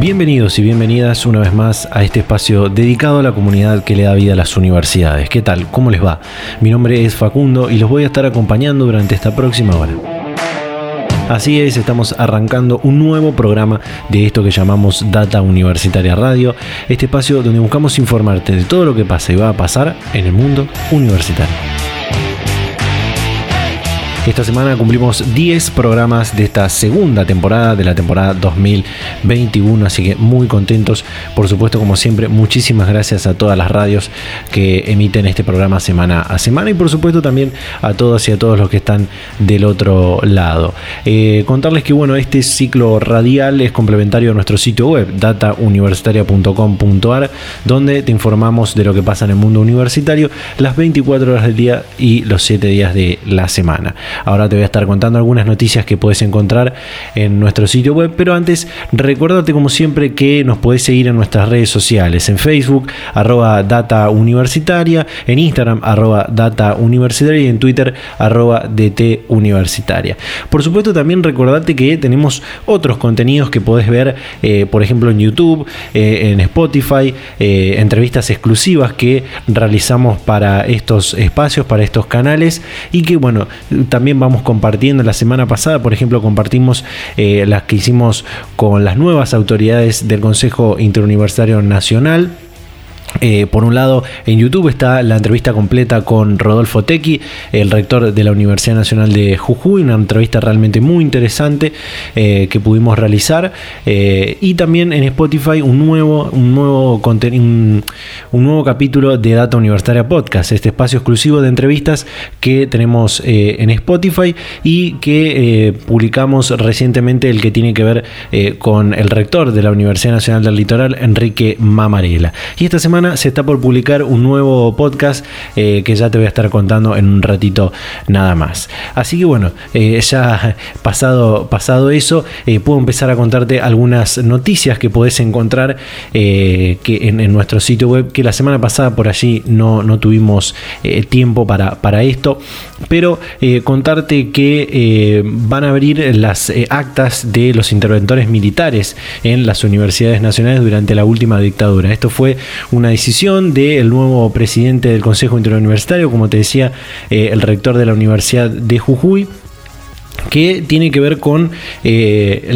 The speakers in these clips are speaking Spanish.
Bienvenidos y bienvenidas una vez más a este espacio dedicado a la comunidad que le da vida a las universidades. ¿Qué tal? ¿Cómo les va? Mi nombre es Facundo y los voy a estar acompañando durante esta próxima hora. Así es, estamos arrancando un nuevo programa de esto que llamamos Data Universitaria Radio, este espacio donde buscamos informarte de todo lo que pasa y va a pasar en el mundo universitario. Esta semana cumplimos 10 programas de esta segunda temporada, de la temporada 2021, así que muy contentos. Por supuesto, como siempre, muchísimas gracias a todas las radios que emiten este programa semana a semana y por supuesto también a todas y a todos los que están del otro lado. Eh, contarles que bueno, este ciclo radial es complementario a nuestro sitio web, datauniversitaria.com.ar, donde te informamos de lo que pasa en el mundo universitario las 24 horas del día y los 7 días de la semana. Ahora te voy a estar contando algunas noticias que puedes encontrar en nuestro sitio web, pero antes recuérdate como siempre que nos puedes seguir en nuestras redes sociales, en Facebook, arroba data universitaria, en Instagram, arroba data universitaria y en Twitter, arroba dt universitaria. Por supuesto también recordate que tenemos otros contenidos que podés ver, eh, por ejemplo en YouTube, eh, en Spotify, eh, entrevistas exclusivas que realizamos para estos espacios, para estos canales y que bueno, también también vamos compartiendo. La semana pasada, por ejemplo, compartimos eh, las que hicimos con las nuevas autoridades del Consejo Interuniversitario Nacional eh, por un lado, en YouTube está la entrevista completa con Rodolfo Tequi, el rector de la Universidad Nacional de Jujuy, una entrevista realmente muy interesante eh, que pudimos realizar. Eh, y también en Spotify un nuevo, un nuevo, un, un nuevo capítulo de Data Universitaria Podcast, este espacio exclusivo de entrevistas que tenemos en Spotify y que publicamos recientemente el que tiene que ver con el rector de la Universidad Nacional del Litoral, Enrique Mamarela. Y esta semana se está por publicar un nuevo podcast eh, que ya te voy a estar contando en un ratito nada más. Así que bueno, eh, ya pasado, pasado eso, eh, puedo empezar a contarte algunas noticias que podés encontrar que en, nuestro sitio web, que la semana pasada por allí no, no tuvimos tiempo para, para esto, pero contarte que van a abrir las actas de los interventores militares en las universidades nacionales durante la última dictadura. Esto fue una decisión del nuevo presidente del Consejo Interuniversitario, como te decía, eh, el rector de la Universidad de Jujuy que tiene que ver con eh,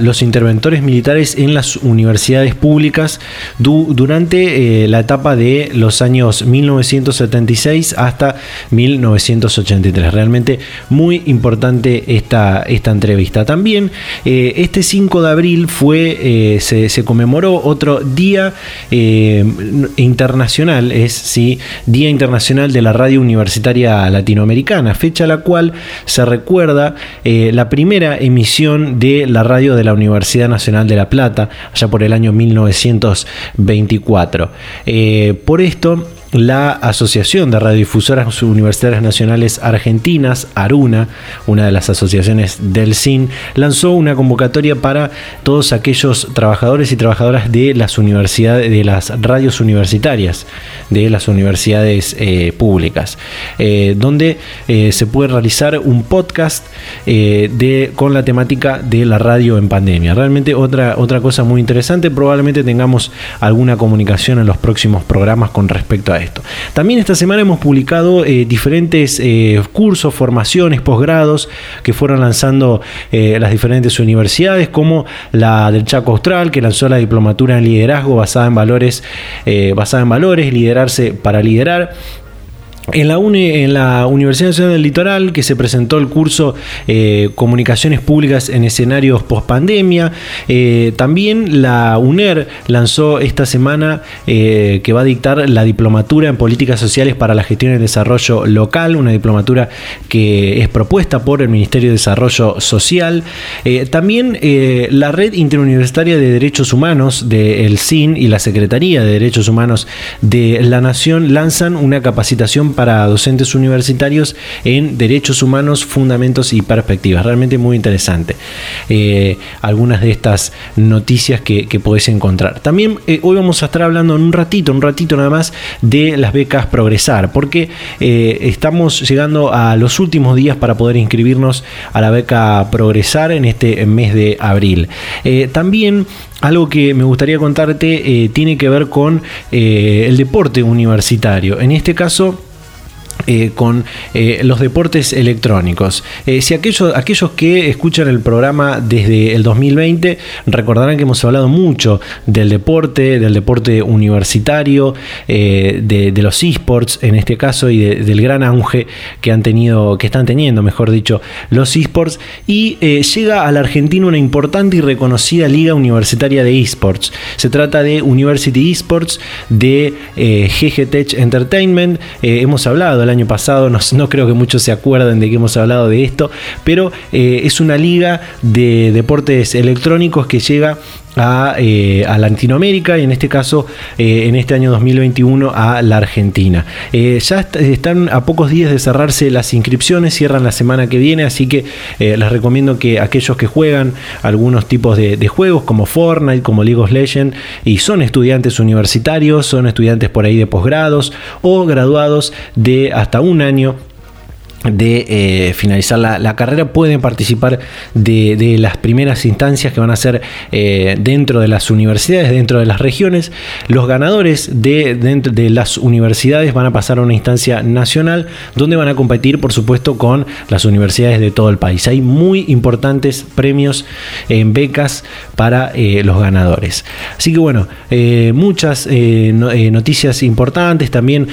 los interventores militares en las universidades públicas durante eh, la etapa de los años 1976 hasta 1983. Realmente muy importante esta, esta entrevista. También eh, este 5 de abril fue, se, conmemoró otro día internacional, es sí, Día Internacional de la Radio Universitaria Latinoamericana, fecha a la cual se recuerda eh, la primera emisión de la radio de la Universidad Nacional de La Plata, allá por el año 1924. Eh, por esto, la Asociación de Radiodifusoras Universitarias Nacionales Argentinas, ARUNA, una de las asociaciones del CIN, lanzó una convocatoria para todos aquellos trabajadores y trabajadoras de las universidades, de las radios universitarias, de las universidades eh, públicas, eh, donde eh, se puede realizar un podcast con la temática de la radio en pandemia. Realmente otra, otra cosa muy interesante, probablemente tengamos alguna comunicación en los próximos programas con respecto a esto. También esta semana hemos publicado eh, diferentes eh, cursos, formaciones, posgrados que fueron lanzando eh, las diferentes universidades, como la del Chaco Austral, que lanzó la diplomatura en liderazgo basada en valores, basada en valores, liderarse para liderar En la, en la Universidad Nacional del Litoral, que se presentó el curso eh, Comunicaciones Públicas en Escenarios Postpandemia. Eh, también la UNER lanzó esta semana eh, que va a dictar la Diplomatura en Políticas Sociales para la Gestión y Desarrollo Local, una diplomatura que es propuesta por el Ministerio de Desarrollo Social. también la Red Interuniversitaria de Derechos Humanos del CIN y la Secretaría de Derechos Humanos de la Nación lanzan una capacitación para docentes universitarios en derechos humanos, fundamentos y perspectivas. Realmente muy interesante. Eh, algunas de estas noticias que, que podés encontrar. También eh, hoy vamos a estar hablando en un ratito, un ratito nada más, de las becas Progresar, porque eh, estamos llegando a los últimos días para poder inscribirnos a la beca Progresar en este mes de abril. también algo que me gustaría contarte tiene que ver con el deporte universitario. En este caso, eh, con eh, los deportes electrónicos. Eh, si aquellos, aquellos que escuchan el programa desde el 2020 recordarán que hemos hablado mucho del deporte, del deporte universitario, de, los esports en este caso y del gran auge que han tenido, que están teniendo, mejor dicho, los esports. Y llega a la Argentina una importante y reconocida liga universitaria de esports. Se trata de University Esports de GG Tech Entertainment. hemos hablado el año pasado, no, creo que muchos se acuerden de que hemos hablado de esto, pero eh, es una liga de deportes electrónicos que llega a, eh, Latinoamérica y en este caso eh, en este año 2021 a la Argentina. Eh, ya están a pocos días de cerrarse las inscripciones, cierran la semana que viene, así que les recomiendo que aquellos que juegan algunos tipos de, de, juegos como Fortnite, como League of Legends y son estudiantes universitarios, son estudiantes por ahí de posgrados o graduados de hasta un año de eh, finalizar la, carrera pueden participar de, las primeras instancias que van a ser eh, dentro de las universidades, dentro de las regiones. Los ganadores de, de las universidades van a pasar a una instancia nacional donde van a competir, por supuesto, con las universidades de todo el país. Hay muy importantes premios en becas para eh, los ganadores. Así que bueno, muchas noticias importantes, también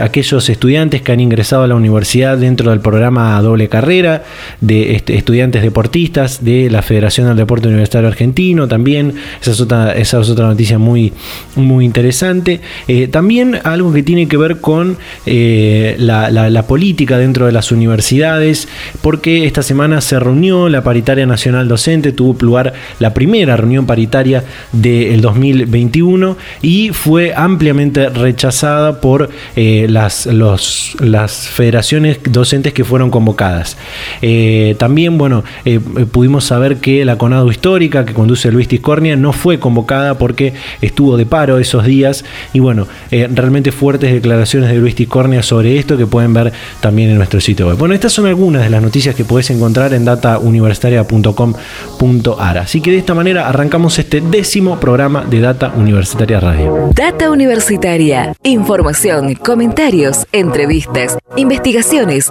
aquellos estudiantes que han ingresado a la universidad dentro del programa doble carrera de este, estudiantes deportistas de la Federación del Deporte Universitario Argentino también. Esa es otra, noticia muy, muy interesante. Eh, también algo que tiene que ver con eh, la, política dentro de las universidades, porque esta semana se reunió la paritaria nacional docente, tuvo lugar la primera reunión paritaria del 2021 y fue ampliamente rechazada por eh, las, las federaciones docentes que fueron convocadas. Eh, también, bueno, eh, pudimos saber que la Conado Histórica que conduce Luis Tiscornia no fue convocada porque estuvo de paro esos días y bueno, eh, realmente fuertes declaraciones de Luis Tiscornia sobre esto que pueden ver también en nuestro sitio web. Bueno, estas son algunas de las noticias que puedes encontrar en datauniversitaria.com.ar. Así que de esta manera arrancamos este décimo programa de Data Universitaria Radio. Data Universitaria, información, comentarios, entrevistas, investigaciones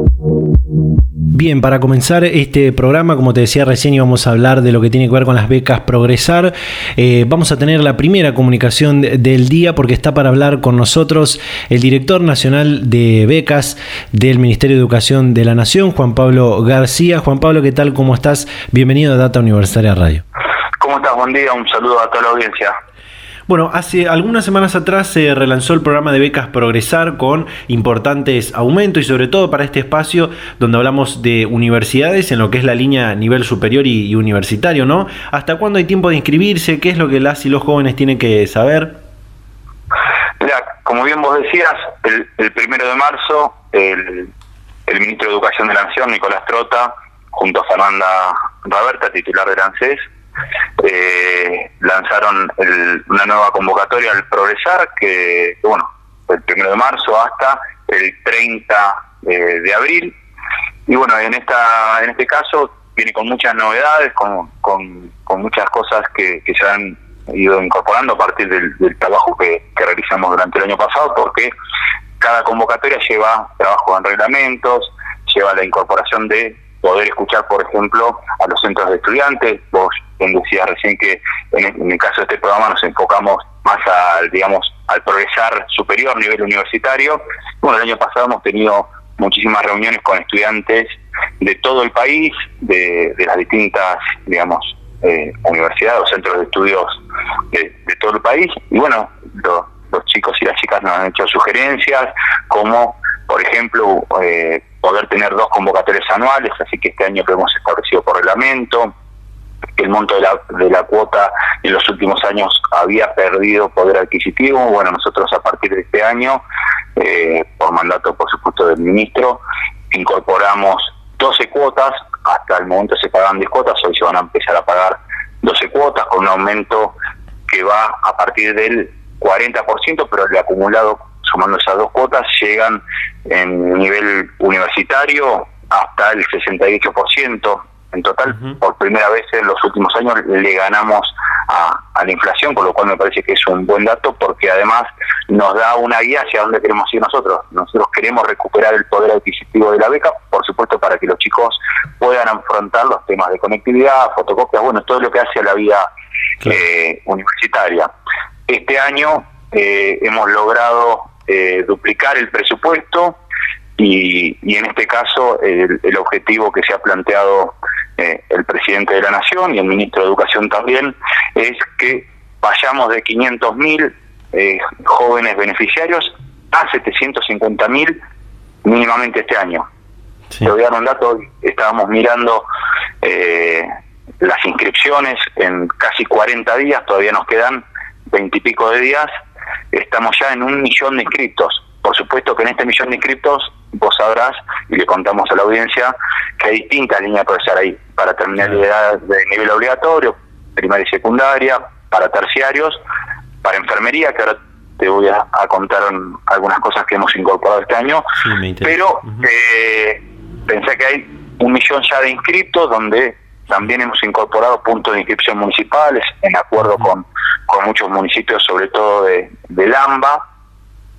Bien, para comenzar este programa, como te decía recién, íbamos a hablar de lo que tiene que ver con las becas Progresar. Eh, vamos a tener la primera comunicación del día porque está para hablar con nosotros el director nacional de becas del Ministerio de Educación de la Nación, Juan Pablo García. Juan Pablo, ¿qué tal? ¿Cómo estás? Bienvenido a Data Universitaria Radio. ¿Cómo estás? Buen día, un saludo a toda la audiencia. Bueno, hace algunas semanas atrás se relanzó el programa de becas Progresar con importantes aumentos y sobre todo para este espacio donde hablamos de universidades en lo que es la línea nivel superior y, universitario, ¿no? ¿Hasta cuándo hay tiempo de inscribirse? ¿Qué es lo que las y los jóvenes tienen que saber? Como bien vos decías, el, primero de marzo el, el ministro de Educación de la Nación, Nicolás Trota, junto a Fernanda Raberta, titular del ANSES, eh, lanzaron una nueva convocatoria al Progresar, que, bueno, el primero de marzo hasta el 30 eh, de abril. Y bueno, en esta en este caso viene con muchas novedades, con, con, muchas cosas que, se han ido incorporando a partir del, trabajo que, realizamos durante el año pasado, porque cada convocatoria lleva trabajo en reglamentos, lleva la incorporación de poder escuchar, por ejemplo, a los centros de estudiantes. Vos decías recién que en, el caso de este programa nos enfocamos más al, digamos, al progresar superior nivel universitario. Bueno, el año pasado hemos tenido muchísimas reuniones con estudiantes de todo el país, de, las distintas, digamos, eh, universidades o centros de estudios de, todo el país. Y bueno, los chicos y las chicas nos han hecho sugerencias, como, por ejemplo, eh, poder tener dos convocatorias anuales, así que este año lo hemos establecido por reglamento, el monto de la, de la cuota en los últimos años había perdido poder adquisitivo. Bueno, nosotros a partir de este año, eh, por mandato por supuesto del ministro, incorporamos 12 cuotas, hasta el momento se pagaban 10 cuotas, hoy se van a empezar a pagar 12 cuotas con un aumento que va a partir del 40%, pero el acumulado sumando esas dos cuotas, llegan en nivel universitario hasta el 68%. En total, por primera vez en los últimos años le ganamos a, la inflación, con lo cual me parece que es un buen dato porque además nos da una guía hacia dónde queremos ir nosotros. Nosotros queremos recuperar el poder adquisitivo de la beca, por supuesto para que los chicos puedan afrontar los temas de conectividad, fotocopias, bueno, todo lo que hace a la vida eh, universitaria. Este año eh, hemos logrado eh, duplicar el presupuesto y, en este caso el, objetivo que se ha planteado eh, el presidente de la Nación y el ministro de Educación también es que vayamos de 500.000 eh, jóvenes beneficiarios a 750.000 mínimamente este año. Te voy a dar un dato, estábamos mirando eh, las inscripciones en casi 40 días, todavía nos quedan 20 y pico de días, estamos ya en un millón de inscriptos. Por supuesto que en este millón de inscriptos vos sabrás, y le contamos a la audiencia, que hay distintas líneas profesor ahí, para terminalidad de nivel obligatorio, primaria y secundaria, para terciarios, para enfermería, que ahora te voy a, contar algunas cosas que hemos incorporado este año, pero eh, pensé que hay un millón ya de inscriptos donde también hemos incorporado puntos de inscripción municipales en acuerdo con, con muchos municipios, sobre todo de, de Lamba.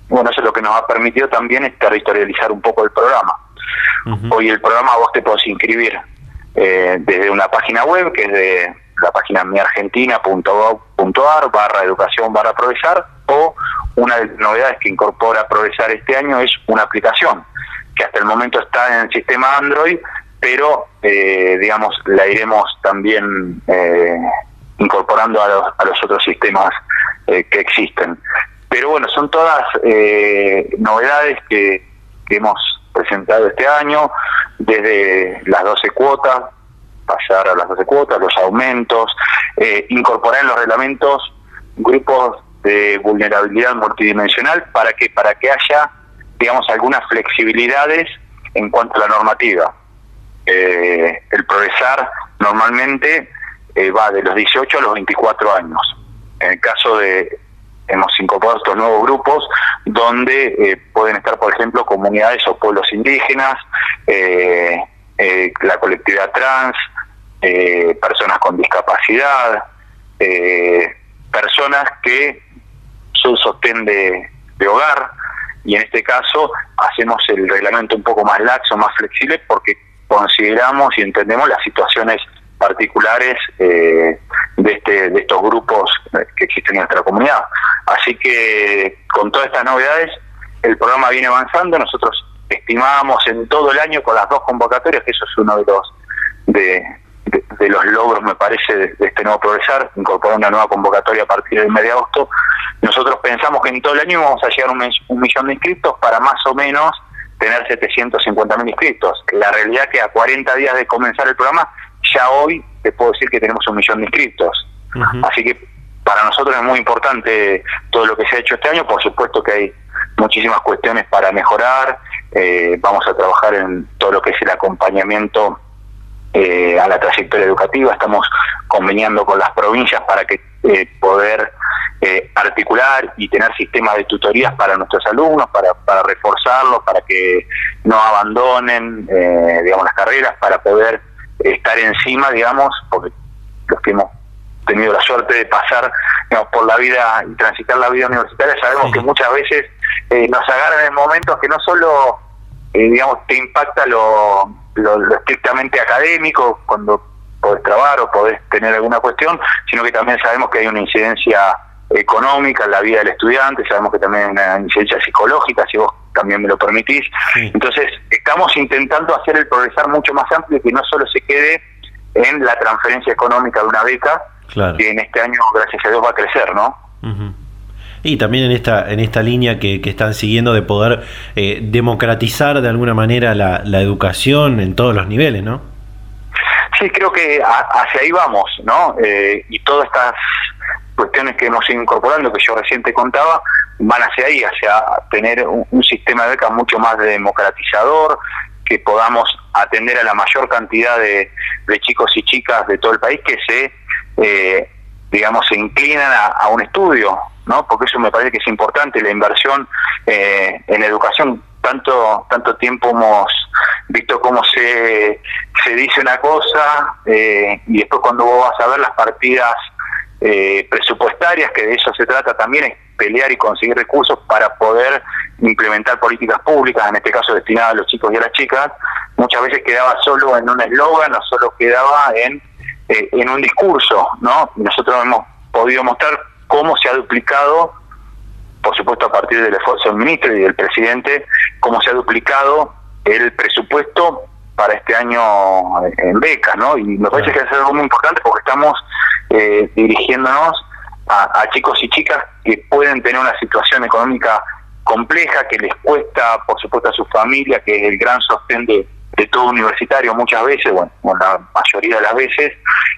Bueno, eso es lo que nos ha permitido también es territorializar un poco el programa. Hoy el programa vos te podés inscribir eh, desde una página web que es de la página miargentina.gov.ar barra educación barra progresar o una de las novedades que incorpora Progresar este año es una aplicación que hasta el momento está en el sistema Android pero eh, digamos la iremos también eh, incorporando a los, a los otros sistemas eh, que existen. Pero bueno, son todas novedades que, hemos presentado este año, desde las 12 cuotas, pasar a las 12 cuotas, los aumentos, incorporar en los reglamentos grupos de vulnerabilidad multidimensional para que para que haya digamos algunas flexibilidades en cuanto a la normativa eh, el progresar normalmente eh, va de los 18 a los 24 años. En el caso de, hemos incorporado estos nuevos grupos donde eh, pueden estar, por ejemplo, comunidades o pueblos indígenas, la colectividad trans, personas con discapacidad, personas que son sostén de hogar, y en este caso hacemos el reglamento un poco más laxo, más flexible, porque consideramos y entendemos las situaciones particulares eh, de, este, de estos grupos eh, que existen en nuestra comunidad. Así que con todas estas novedades, el programa viene avanzando. Nosotros estimamos en todo el año con las dos convocatorias, que eso es uno de los de, los logros, me parece, de, este nuevo progresar, incorporar una nueva convocatoria a partir del mes de agosto. Nosotros pensamos que en todo el año vamos a llegar a un, un millón de inscritos para más o menos tener 750 mil inscritos. La realidad que a 40 días de comenzar el programa, ya hoy te puedo decir que tenemos un millón de inscritos. Así que para nosotros es muy importante todo lo que se ha hecho este año. Por supuesto que hay muchísimas cuestiones para mejorar. Eh, vamos a trabajar en todo lo que es el acompañamiento eh, a la trayectoria educativa. Estamos conveniando con las provincias para que eh, poder eh, articular y tener sistemas de tutorías para nuestros alumnos, para, para reforzarlos, para que no abandonen, eh, digamos, las carreras, para poder estar encima, digamos, porque los que hemos tenido la suerte de pasar por la vida y transitar la vida universitaria, sabemos que muchas veces eh, nos agarran en momentos que no solo eh, digamos, te impacta lo, lo, estrictamente académico cuando podés trabar o podés tener alguna cuestión, sino que también sabemos que hay una incidencia económica en la vida del estudiante, sabemos que también hay una incidencia psicológica, si vos también me lo permitís. Entonces, estamos intentando hacer el progresar mucho más amplio y que no solo se quede en la transferencia económica de una beca, que en este año, gracias a Dios, va a crecer, ¿no? Y también en esta, en esta línea que, están siguiendo de poder eh, democratizar de alguna manera la, la, educación en todos los niveles, ¿no? Sí, creo que hacia ahí vamos, ¿no? Eh, y todas estas cuestiones que hemos ido incorporando, que yo recién te contaba, van hacia ahí, hacia tener un, sistema de becas mucho más democratizador, que podamos atender a la mayor cantidad de, chicos y chicas de todo el país que se, eh, digamos, se inclinan a, un estudio, ¿no? Porque eso me parece que es importante, la inversión eh, en educación. Tanto, tanto tiempo hemos visto cómo se, se dice una cosa eh, y después cuando vos vas a ver las partidas eh, presupuestarias, que de eso se trata también, pelear y conseguir recursos para poder implementar políticas públicas, en este caso destinadas a los chicos y a las chicas, muchas veces quedaba solo en un eslogan o solo quedaba en, eh, en un discurso, ¿no? nosotros hemos podido mostrar cómo se ha duplicado, por supuesto a partir del esfuerzo del ministro y del presidente, cómo se ha duplicado el presupuesto para este año en becas, ¿no? Y me parece que es algo muy importante porque estamos eh, dirigiéndonos a, chicos y chicas que pueden tener una situación económica compleja, que les cuesta, por supuesto, a su familia, que es el gran sostén de, todo universitario muchas veces, bueno, la mayoría de las veces,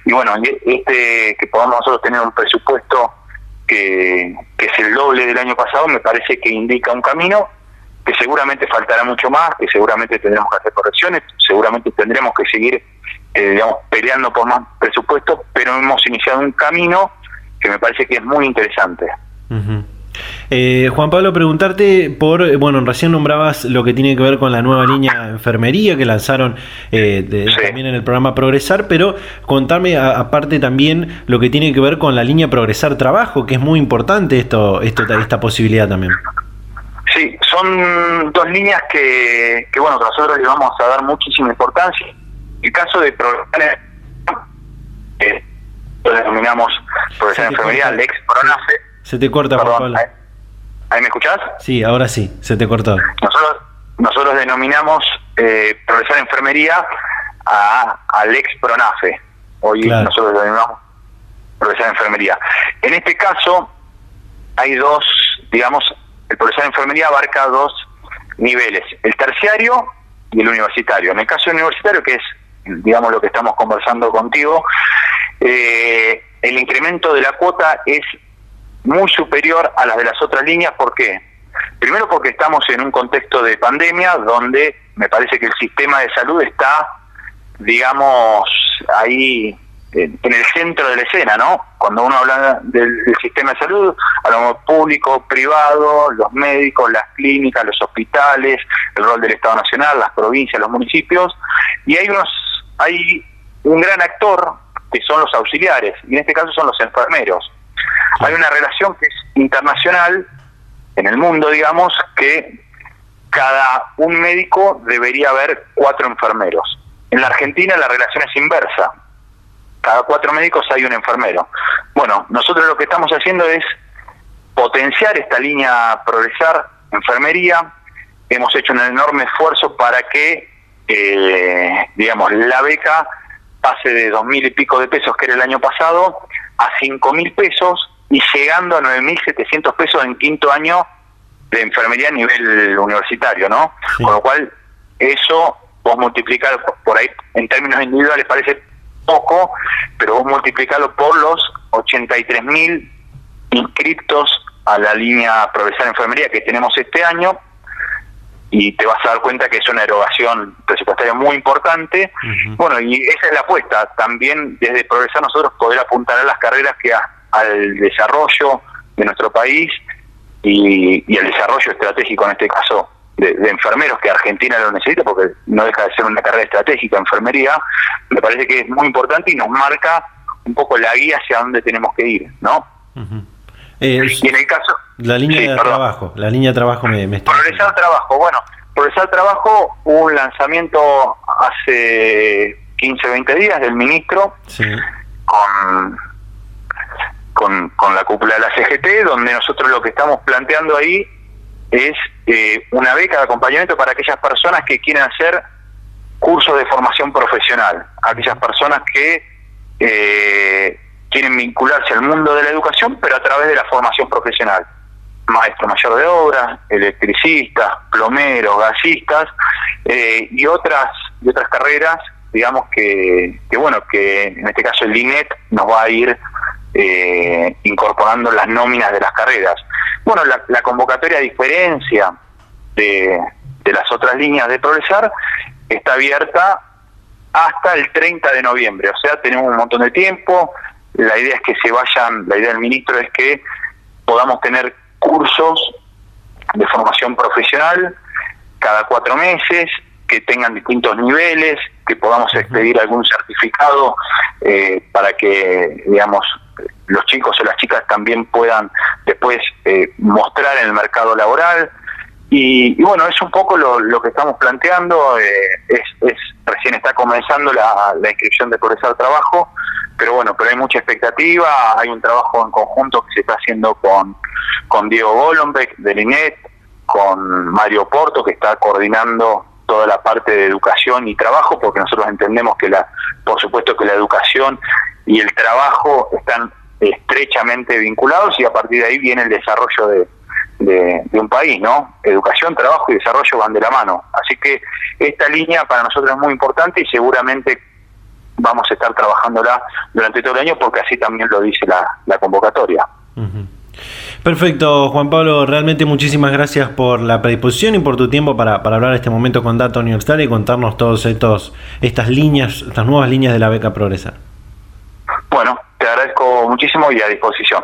y bueno, este que podamos nosotros tener un presupuesto que, que es el doble del año pasado, me parece que indica un camino que seguramente faltará mucho más, que seguramente tendremos que hacer correcciones, seguramente tendremos que seguir eh, digamos, peleando por más presupuesto, pero hemos iniciado un camino que me parece que es muy interesante. Eh, Juan Pablo, preguntarte por, eh, bueno, recién nombrabas lo que tiene que ver con la nueva línea de enfermería que lanzaron también en el programa Progresar, pero contame aparte también lo que tiene que ver con la línea Progresar Trabajo, que es muy importante esto, esto esta posibilidad también. Sí, son dos líneas que, que bueno, nosotros le vamos a dar muchísima importancia el caso de progresar eh, lo denominamos progresar en enfermería, Lex Pronafe. Se te corta, Perdón, ¿ahí, me escuchás? Sí, ahora sí, se te cortó. Nosotros, nosotros denominamos eh, progresar en enfermería a, a Lex Pronafe. Hoy nosotros lo denominamos progresar en enfermería. En este caso, hay dos, digamos, el progresar en enfermería abarca dos niveles, el terciario y el universitario. En el caso universitario, que es digamos lo que estamos conversando contigo, eh, el incremento de la cuota es muy superior a las de las otras líneas. ¿Por qué? Primero porque estamos en un contexto de pandemia donde me parece que el sistema de salud está, digamos, ahí en el centro de la escena, ¿no? Cuando uno habla del, sistema de salud, hablamos público, privado, los médicos, las clínicas, los hospitales, el rol del Estado Nacional, las provincias, los municipios, y hay unos hay un gran actor que son los auxiliares, y en este caso son los enfermeros. Hay una relación que es internacional en el mundo, digamos, que cada un médico debería haber cuatro enfermeros. En la Argentina la relación es inversa. Cada cuatro médicos hay un enfermero. Bueno, nosotros lo que estamos haciendo es potenciar esta línea progresar enfermería. Hemos hecho un enorme esfuerzo para que eh, digamos, la beca pase de dos mil y pico de pesos que era el año pasado a cinco mil pesos y llegando a nueve mil setecientos pesos en quinto año de enfermería a nivel universitario, ¿no? Con lo cual, eso vos multiplicar por ahí en términos individuales parece poco, pero vos multiplicarlo por los 83 mil inscriptos a la línea profesional de enfermería que tenemos este año, y te vas a dar cuenta que es una erogación presupuestaria muy importante. Bueno, y esa es la apuesta, también desde Progresar nosotros poder apuntar a las carreras que al desarrollo de nuestro país y, y el desarrollo estratégico, en este caso, de, enfermeros, que Argentina lo necesita porque no deja de ser una carrera estratégica, enfermería, me parece que es muy importante y nos marca un poco la guía hacia dónde tenemos que ir, ¿no? Y en el caso... La línea de trabajo, la línea de trabajo me, me está... Progresar trabajo, bueno, Progresar Trabajo hubo un lanzamiento hace 15, 20 días del ministro con, con, con la cúpula de la CGT, donde nosotros lo que estamos planteando ahí es eh, una beca de acompañamiento para aquellas personas que quieren hacer cursos de formación profesional, aquellas personas que eh, quieren vincularse al mundo de la educación, pero a través de la formación profesional. Maestro mayor de obra, electricistas, plomeros, gasistas eh, y otras y otras carreras, digamos que, que bueno que en este caso el INET nos va a ir eh, incorporando las nóminas de las carreras. Bueno, la, convocatoria, a diferencia de las otras líneas de Progresar, está abierta hasta el 30 de noviembre, o sea, tenemos un montón de tiempo. La idea es que se vayan, la idea del ministro es que podamos tener cursos de formación profesional cada cuatro meses, que tengan distintos niveles, que podamos expedir algún certificado eh, para que, digamos, los chicos o las chicas también puedan después eh, mostrar en el mercado laboral. Y, bueno, es un poco lo, que estamos planteando, eh, es, recién está comenzando la, inscripción de Progresar Trabajo, pero bueno, pero hay mucha expectativa, hay un trabajo en conjunto que se está haciendo con, con Diego Golombek del INET, con Mario Porto, que está coordinando toda la parte de educación y trabajo, porque nosotros entendemos que la, por supuesto que la educación y el trabajo están estrechamente vinculados y a partir de ahí viene el desarrollo de, de, un país, ¿no? Educación, trabajo y desarrollo van de la mano. Así que esta línea para nosotros es muy importante y seguramente vamos a estar trabajándola durante todo el año porque así también lo dice la, la convocatoria. Perfecto, Juan Pablo, realmente muchísimas gracias por la predisposición y por tu tiempo para, para hablar este momento con Data Universitaria y contarnos todos estos estas líneas, estas nuevas líneas de la beca Progresar. Bueno, te agradezco muchísimo y a disposición.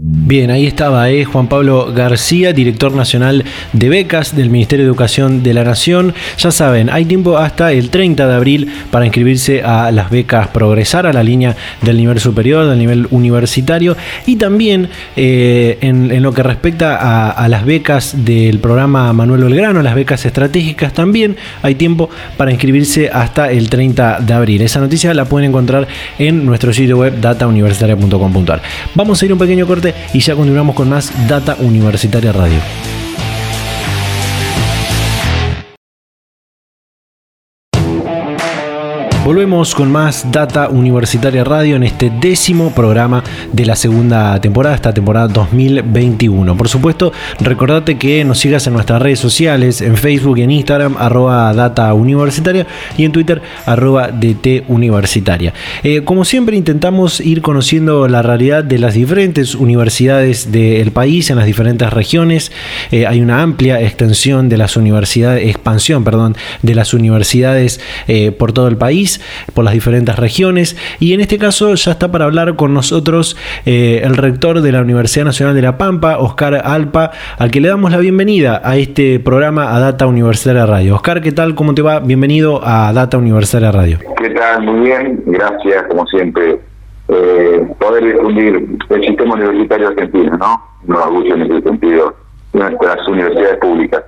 Bien, ahí estaba eh, Juan Pablo García, director nacional de becas del Ministerio de Educación de la Nación. Ya saben, hay tiempo hasta el 30 de abril para inscribirse a las becas Progresar, a la línea del nivel superior, del nivel universitario. Y también eh, en, lo que respecta a, las becas del programa Manuel Belgrano, las becas estratégicas, también hay tiempo para inscribirse hasta el 30 de abril. Esa noticia la pueden encontrar en nuestro sitio web datauniversitaria.com.ar. Vamos a ir un pequeño corte y ya continuamos con más Data Universitaria Radio. Volvemos con más Data Universitaria Radio en este décimo programa de la segunda temporada, esta temporada 2021. Por supuesto, recordate que nos sigas en nuestras redes sociales, en Facebook y en Instagram, arroba Data Universitaria y en Twitter, arroba DT Universitaria. Eh, como siempre, intentamos ir conociendo la realidad de las diferentes universidades del país, en las diferentes regiones. Eh, hay una amplia extensión de las universidades, expansión, perdón, de las universidades eh, por todo el país por las diferentes regiones. Y en este caso ya está para hablar con nosotros eh, el rector de la Universidad Nacional de La Pampa, Oscar Alpa, al que le damos la bienvenida a este programa a Data Universitaria Radio. Oscar, ¿qué tal? ¿Cómo te va? Bienvenido a Data Universitaria Radio. ¿Qué tal? Muy bien, gracias, como siempre. Eh, poder difundir el sistema universitario argentino, ¿no? Nos orgullo en ese sentido nuestras universidades públicas.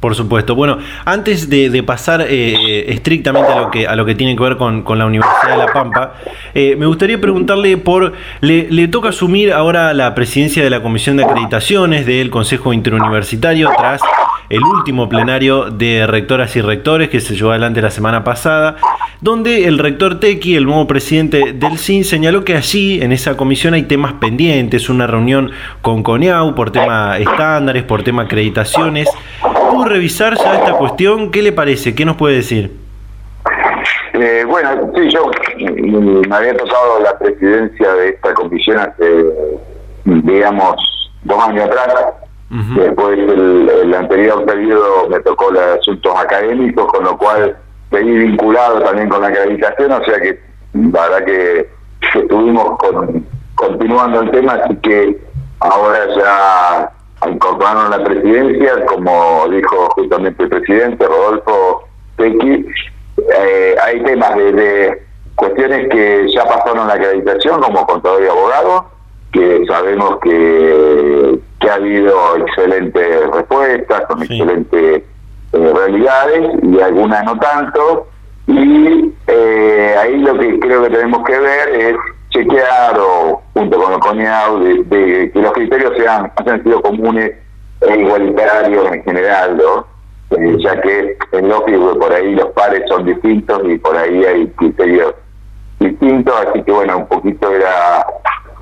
Por supuesto. Bueno, antes de, pasar eh, estrictamente a lo que a lo que tiene que ver con, la Universidad de La Pampa, eh, me gustaría preguntarle por le, toca asumir ahora la presidencia de la Comisión de Acreditaciones del Consejo Interuniversitario tras el último plenario de rectoras y rectores que se llevó adelante la semana pasada, donde el rector Tequi, el nuevo presidente del CIN, señaló que allí en esa comisión hay temas pendientes, una reunión con CONEAU por tema estándares, por tema acreditaciones revisar ya esta cuestión? ¿Qué le parece? ¿Qué nos puede decir? Eh, bueno, sí, yo me había tocado la presidencia de esta comisión hace, digamos, dos años atrás. Después el, anterior periodo me tocó los asuntos académicos, con lo cual seguí vinculado también con la acreditación, o sea que la verdad que, estuvimos con, continuando el tema, así que ahora ya incorporaron la presidencia, como dijo justamente el presidente Rodolfo Pequi, eh, hay temas de, cuestiones que ya pasaron la acreditación, como contador y abogado, que sabemos que, que ha habido excelentes respuestas, con excelentes eh, realidades, y algunas no tanto, y eh, ahí lo que creo que tenemos que ver es chequear o junto con el CONIAU de, que los criterios sean hayan sido comunes e igualitarios en general, ¿no? Eh, ya que es lógico que por ahí los pares son distintos y por ahí hay criterios distintos, así que bueno, un poquito era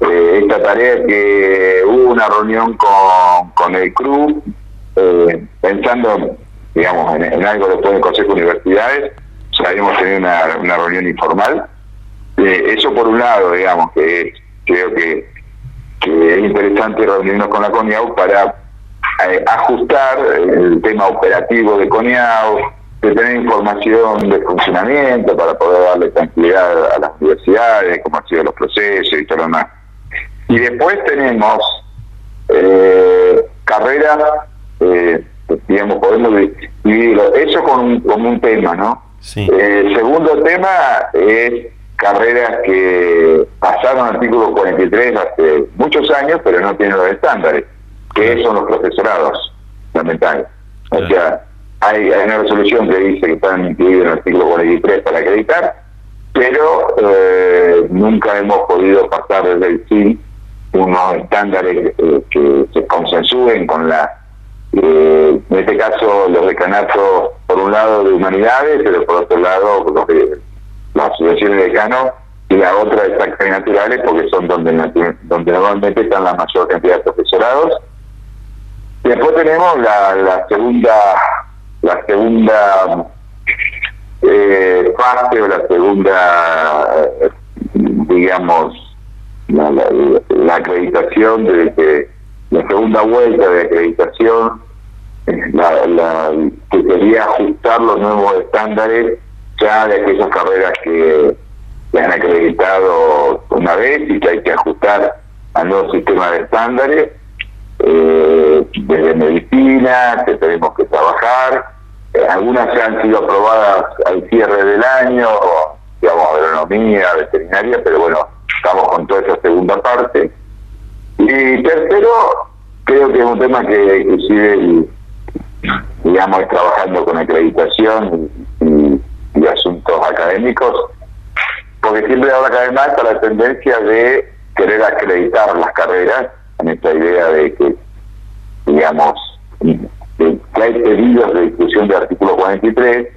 eh, esta tarea que hubo una reunión con, con el CRU, eh, pensando, digamos, en, algo después del Consejo de Universidades, ya habíamos tenido una, una reunión informal, eh, eso por un lado, digamos, que creo que, es interesante reunirnos con la CONIAU para eh, ajustar el tema operativo de CONIAU, de tener información de funcionamiento para poder darle tranquilidad a las universidades, cómo han sido los procesos y todo lo demás. Y después tenemos eh, carreras, eh, digamos, podemos dividirlo, eso con un, con un tema, ¿no? Sí. el segundo tema es carreras que pasaron artículo 43 hace muchos años, pero no tienen los estándares, que son los profesorados, fundamentales. O sea, hay, una resolución que dice que están incluidos en el artículo 43 para acreditar, pero eh, nunca hemos podido pasar desde el fin unos estándares eh, que se consensúen con la, eh, en este caso los decanatos, por un lado de humanidades, pero por otro lado los de las asociaciones de decano y la otra es actas naturales porque son donde, donde normalmente están la mayor cantidad de profesorados. Después tenemos la, la segunda la segunda eh, fase o la segunda digamos la, acreditación de que la segunda vuelta de acreditación la, la, que quería ajustar los nuevos estándares de aquellas carreras que se han acreditado una vez y que hay que ajustar al nuevo sistema de estándares, eh, desde medicina, que tenemos que trabajar, eh, algunas ya han sido aprobadas al cierre del año, digamos, agronomía, veterinaria, pero bueno, estamos con toda esa segunda parte. Y tercero, creo que es un tema que inclusive, digamos, trabajando con acreditación académicos, porque siempre ahora cada vez más está la tendencia de querer acreditar las carreras, en esta idea de que, digamos, que hay pedidos de discusión del artículo 43,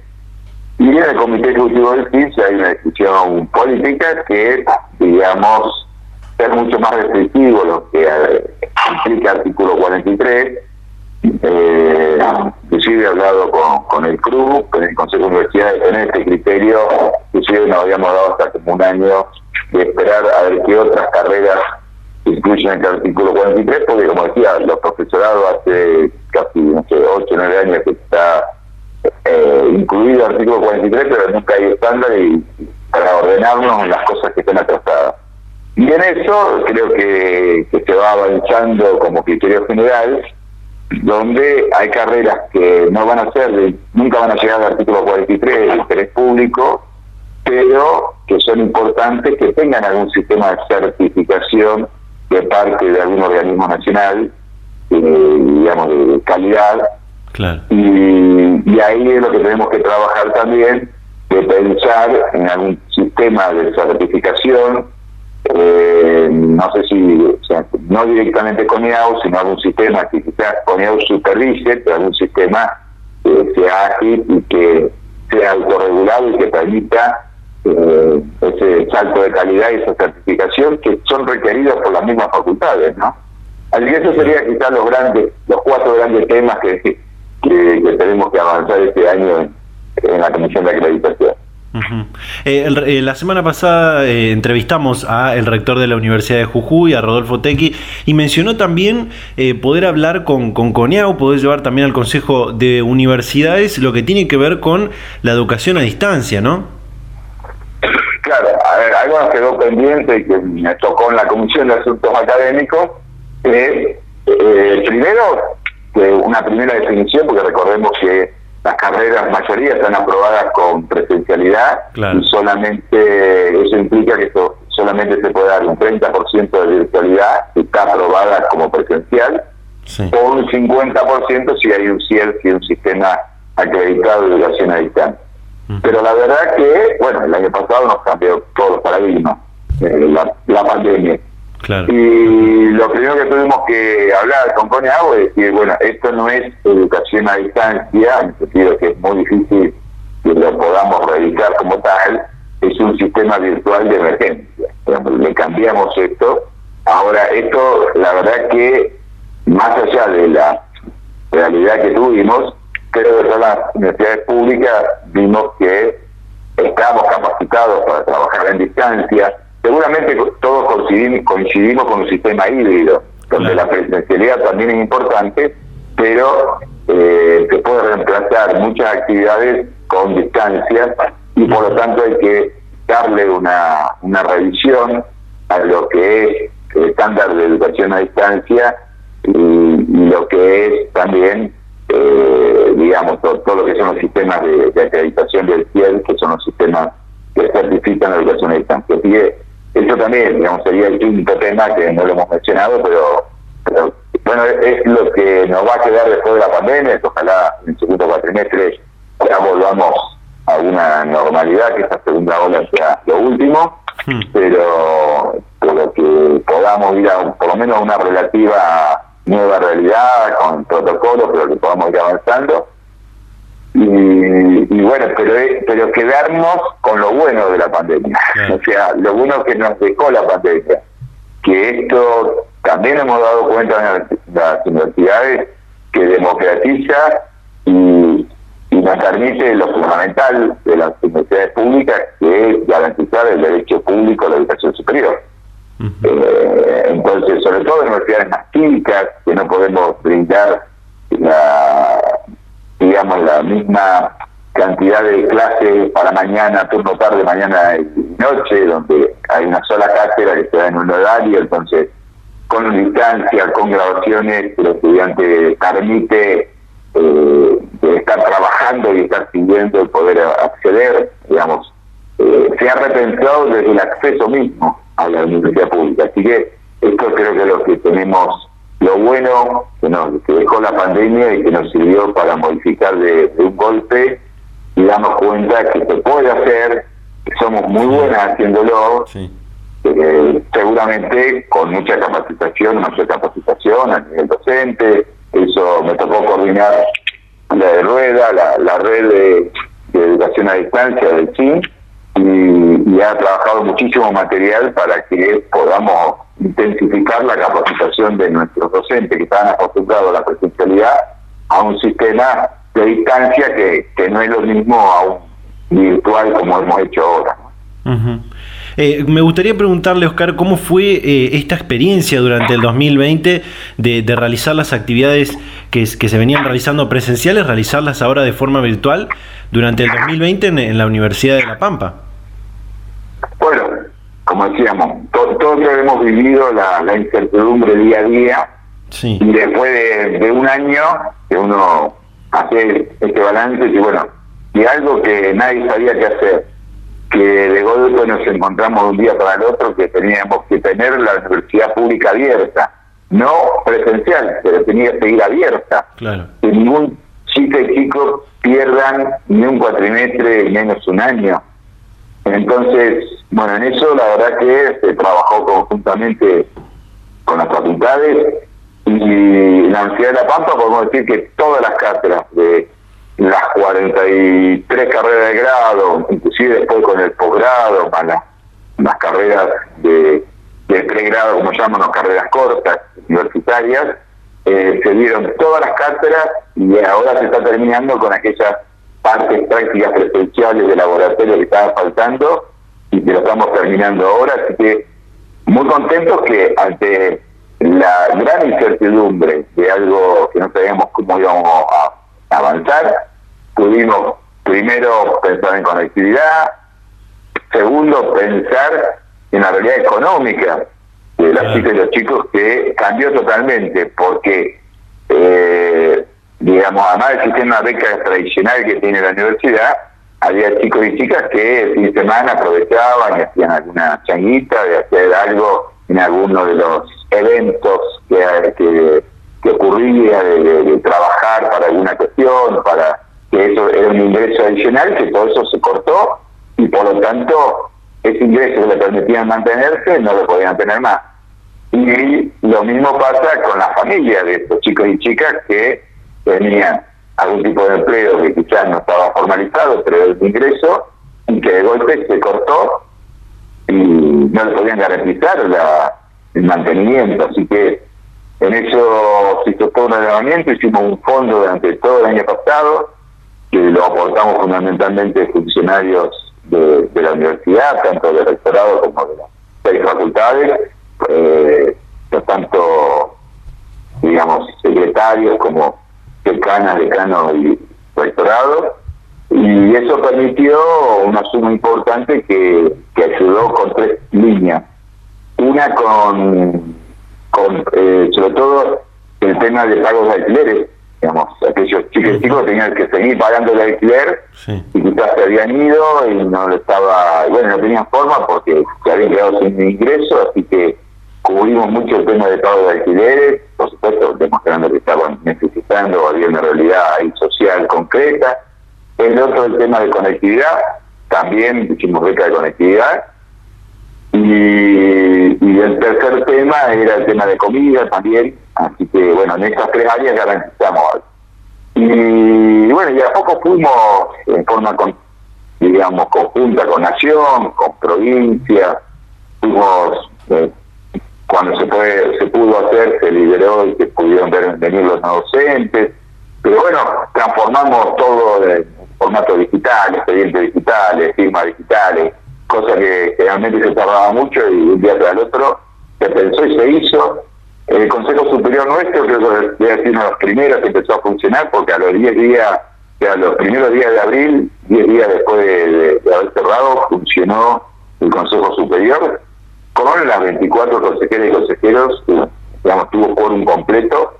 y en el Comité Ejecutivo del CIS hay una discusión política que es, digamos, ser mucho más restrictivo lo que eh, implica el artículo 43, eh, inclusive he hablado con, con el CRU, con el Consejo de tener este criterio, inclusive nos habíamos dado hasta como un año de esperar a ver qué otras carreras incluyen el artículo 43, porque como decía, los profesorados hace casi, no sé, 8 o 9 años que está eh, incluido el artículo 43, pero nunca hay estándar y para ordenarnos en las cosas que están atrasadas. Y en eso creo que se va avanzando como criterio general donde hay carreras que no van a ser, nunca van a llegar al artículo 43 del interés público, pero que son importantes que tengan algún sistema de certificación de parte de algún organismo nacional, eh, digamos, de calidad. Y, y ahí es lo que tenemos que trabajar también, de pensar en algún sistema de certificación eh, no sé si, no directamente con IAU, sino algún sistema que quizás con IAU supervise, pero algún sistema que sea ágil y que sea autorregulado y que permita eh, ese salto de calidad y esa certificación que son requeridos por las mismas facultades, ¿no? Así eso sería quizás los grandes, los cuatro grandes temas que, que, tenemos que avanzar este año en la Comisión de Acreditación. Eh, eh, la semana pasada eh, entrevistamos a el rector de la Universidad de Jujuy, a Rodolfo Tequi, y mencionó también poder hablar con, con CONIAU, poder llevar también al Consejo de Universidades lo que tiene que ver con la educación a distancia, ¿no? Claro, a ver, algo nos quedó pendiente y que me tocó en la Comisión de Asuntos Académicos, Eh, eh, primero, una primera definición, porque recordemos que las carreras mayoría están aprobadas con presencialidad y solamente eso implica que solamente se puede dar un 30% de virtualidad que está aprobada como presencial o un 50% si hay un CIEL, si un sistema acreditado de educación a distancia. Pero la verdad que, bueno, el año pasado nos cambió todos los paradigmas, eh, la, pandemia. Y lo primero que tuvimos que hablar con Agua es decir, bueno, esto no es educación a distancia, en el sentido que es muy difícil que lo podamos realizar como tal, es un sistema virtual de emergencia. Le cambiamos esto. Ahora, esto, la verdad que, más allá de la realidad que tuvimos, pero de las universidades públicas vimos que estamos capacitados para trabajar en distancia. Seguramente todos coincidimos, coincidimos con un sistema híbrido, donde la presencialidad también es importante, pero eh, se puede reemplazar muchas actividades con distancia y por lo tanto hay que darle una, una revisión a lo que es el estándar de educación a distancia y, y lo que es también eh, digamos, todo, lo que son los sistemas de, acreditación del CIEL, que son los sistemas que certifican la educación a distancia. Así que eso también, digamos, sería el quinto tema que no lo hemos mencionado, pero, pero bueno, es lo que nos va a quedar después de la pandemia, ojalá en el segundo cuatrimestre ya volvamos a una normalidad, que esta segunda ola sea lo último, hmm. pero, pero que podamos ir a por lo menos a una relativa nueva realidad, con protocolos, pero que podamos ir avanzando. Y, bueno, pero, pero quedarnos con lo bueno de la pandemia, o sea, lo bueno que nos dejó la pandemia, que esto también hemos dado cuenta en las universidades que democratiza y, y nos permite lo fundamental de las universidades públicas, que es garantizar el derecho público a la educación superior. Eh, entonces, sobre todo en universidades más chicas, que no podemos brindar la, digamos, la misma cantidad de clases para mañana, turno tarde, mañana y noche, donde hay una sola cátedra que se da en un horario, entonces con distancia, con grabaciones, el estudiante permite eh, estar trabajando y estar siguiendo el poder acceder, digamos, eh, se ha repensado desde el acceso mismo a la universidad pública. Así que esto creo que es lo que tenemos, lo bueno que nos que dejó la pandemia y que nos sirvió para modificar de, un golpe y darnos cuenta que se puede hacer, que somos muy buenas haciéndolo, eh, seguramente con mucha capacitación, mucha capacitación a nivel docente, eso me tocó coordinar la de rueda, la, la red de, de educación a distancia del CIN, y, ha trabajado muchísimo material para que podamos intensificar la capacitación de nuestros docentes que están acostumbrados a la presencialidad a un sistema de distancia que, que no es lo mismo a un virtual como hemos hecho ahora. Eh, me gustaría preguntarle, Oscar, ¿cómo fue eh, esta experiencia durante el 2020 de, de realizar las actividades que, que, se venían realizando presenciales, realizarlas ahora de forma virtual durante el 2020 en la Universidad de La Pampa? Como decíamos, todos hemos vivido la, incertidumbre día a día y después de, un año que uno hace este balance y bueno, y algo que nadie sabía qué hacer, que de golpe nos encontramos de un día para el otro que teníamos que tener la universidad pública abierta, no presencial, pero tenía que seguir abierta. Claro. Que ningún chico y chico pierdan ni un cuatrimestre menos un año. Entonces, bueno, en eso la verdad que se trabajó conjuntamente con las facultades y la Universidad de La Pampa podemos decir que todas las cátedras de las 43 carreras de grado, inclusive después con el posgrado, para las, carreras de, de pregrado, como llamamos, carreras cortas, universitarias, eh, se dieron todas las cátedras y ahora se está terminando con aquellas partes prácticas presenciales de laboratorio que estaban faltando y que lo estamos terminando ahora, así que muy contentos que ante la gran incertidumbre de algo que no sabíamos cómo íbamos a avanzar, pudimos primero pensar en conectividad, segundo pensar en la realidad económica de las chicas y los chicos que cambió totalmente, porque, eh, digamos, además del sistema de becas tradicional que tiene la universidad, había chicos y chicas que el fin de semana aprovechaban y hacían alguna changuita de hacer algo en alguno de los eventos que, que, que ocurría, de, trabajar para alguna cuestión, para que eso era un ingreso adicional, que todo eso se cortó y por lo tanto ese ingreso que le permitían mantenerse no lo podían tener más. Y lo mismo pasa con la familia de estos chicos y chicas que tenían algún tipo de empleo que quizás no estaba formalizado, pero el ingreso, y que de golpe se cortó y no le podían garantizar la, el mantenimiento. Así que en eso se hizo todo un relevamiento, hicimos un fondo durante todo el año pasado, que lo aportamos fundamentalmente funcionarios de, la universidad, tanto del rectorado como de las seis facultades, eh, tanto, digamos, secretarios como decanas, decanos y rectorado, y eso permitió una suma importante que, que ayudó con tres líneas. Una con, con eh, sobre todo, el tema de pagos de alquileres, digamos, aquellos chicos chicos tenían que seguir pagando el alquiler y quizás se habían ido y no estaba, bueno, no tenían forma porque se habían quedado sin ingreso, así que cubrimos mucho el tema de pago de alquileres, por supuesto, demostrando que estaban necesitando, había una realidad ahí social concreta. El otro, el tema de conectividad, también hicimos beca de conectividad. Y, el tercer tema era el tema de comida también, así que bueno, en estas tres áreas garantizamos algo. Y bueno, y a poco fuimos en forma, digamos, conjunta con Nación, con provincia, fuimos eh, cuando se puede se pudo hacer, se liberó y que pudieron venir los no docentes. Pero bueno, transformamos todo en formato digital, expedientes digitales, firmas digitales, cosa que realmente se tardaba mucho y un día tras el otro se pensó y se hizo. El Consejo Superior nuestro, creo que debe ser uno de los primeros que empezó a funcionar, porque a los 10 días, a los primeros días de abril, 10 días después de haber cerrado, funcionó el Consejo Superior con las 24 consejeras y consejeros, digamos, tuvo un completo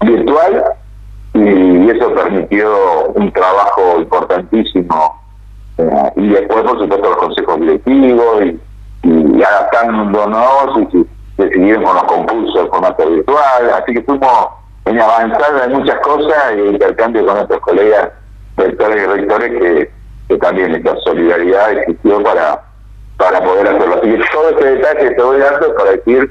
virtual y eso permitió un trabajo importantísimo. Eh, y después, por supuesto, los consejos directivos y, y adaptándonos y, decidimos con los concursos en formato virtual. Así que fuimos en avanzar en muchas cosas y intercambio con nuestros colegas rectores y rectores que, que también esta solidaridad existió para para poder hacerlo. Así que todo ese detalle te voy dando para decir,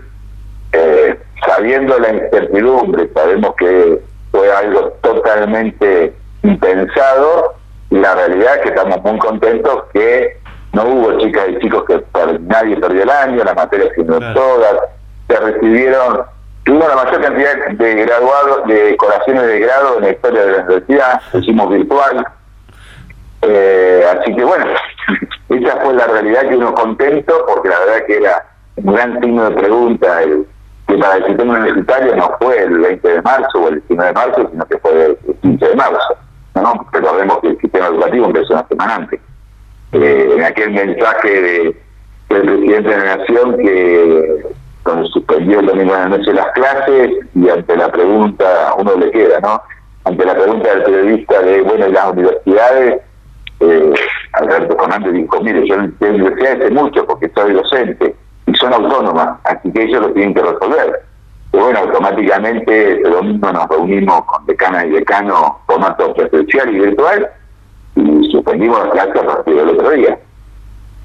eh, sabiendo la incertidumbre, sabemos que fue algo totalmente impensado y la realidad es que estamos muy contentos que no hubo chicas y chicos que nadie perdió el año, las materias sino todas, se recibieron, tuvo la mayor cantidad de graduados, de colaciones de grado en la historia de la universidad, lo hicimos virtual, eh, así que bueno, esa fue la realidad que uno contento, porque la verdad que era un gran signo de pregunta el, que para el sistema universitario no fue el 20 de marzo o el 19 de marzo, sino que fue el 15 de marzo. ¿no? Recordemos que el sistema educativo empezó una semana antes. Eh, en aquel mensaje de, del presidente de la Nación que cuando suspendió el domingo de la noche las clases y ante la pregunta, uno le queda, ¿no? Ante la pregunta del periodista de, bueno, ¿y las universidades? Eh, Alberto Fernández dijo, mire, yo la universidad hace mucho porque soy docente y son autónomas, así que ellos lo tienen que resolver. Y bueno, automáticamente ese domingo nos reunimos con decanas y decanos formato presencial y virtual y suspendimos las clases a partir del otro día.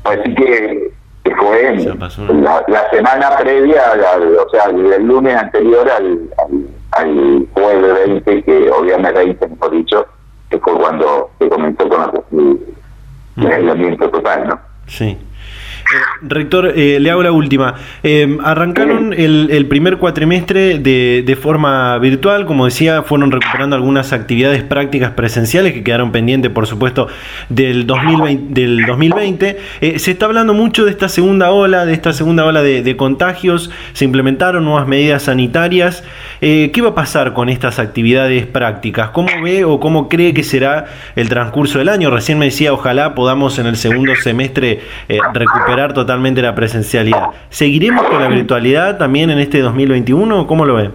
Así que, fue la, semana previa, o sea, el lunes anterior al, al, jueves 20, que obviamente 20, mejor dicho, que fue cuando se comenzó con el aislamiento total, ¿no? Sí. Eh, rector, eh, le hago la última. Eh, arrancaron el, primer cuatrimestre de, de, forma virtual, como decía, fueron recuperando algunas actividades prácticas presenciales que quedaron pendientes, por supuesto, del 2020. Del 2020. se está hablando mucho de esta segunda ola, de esta segunda ola de, contagios, se implementaron nuevas medidas sanitarias. ¿Qué va a pasar con estas actividades prácticas? ¿Cómo ve o cómo cree que será el transcurso del año? Recién me decía, ojalá podamos en el segundo semestre recuperar recuperar totalmente la presencialidad. ¿Seguiremos con la virtualidad también en este 2021? ¿Cómo lo ven?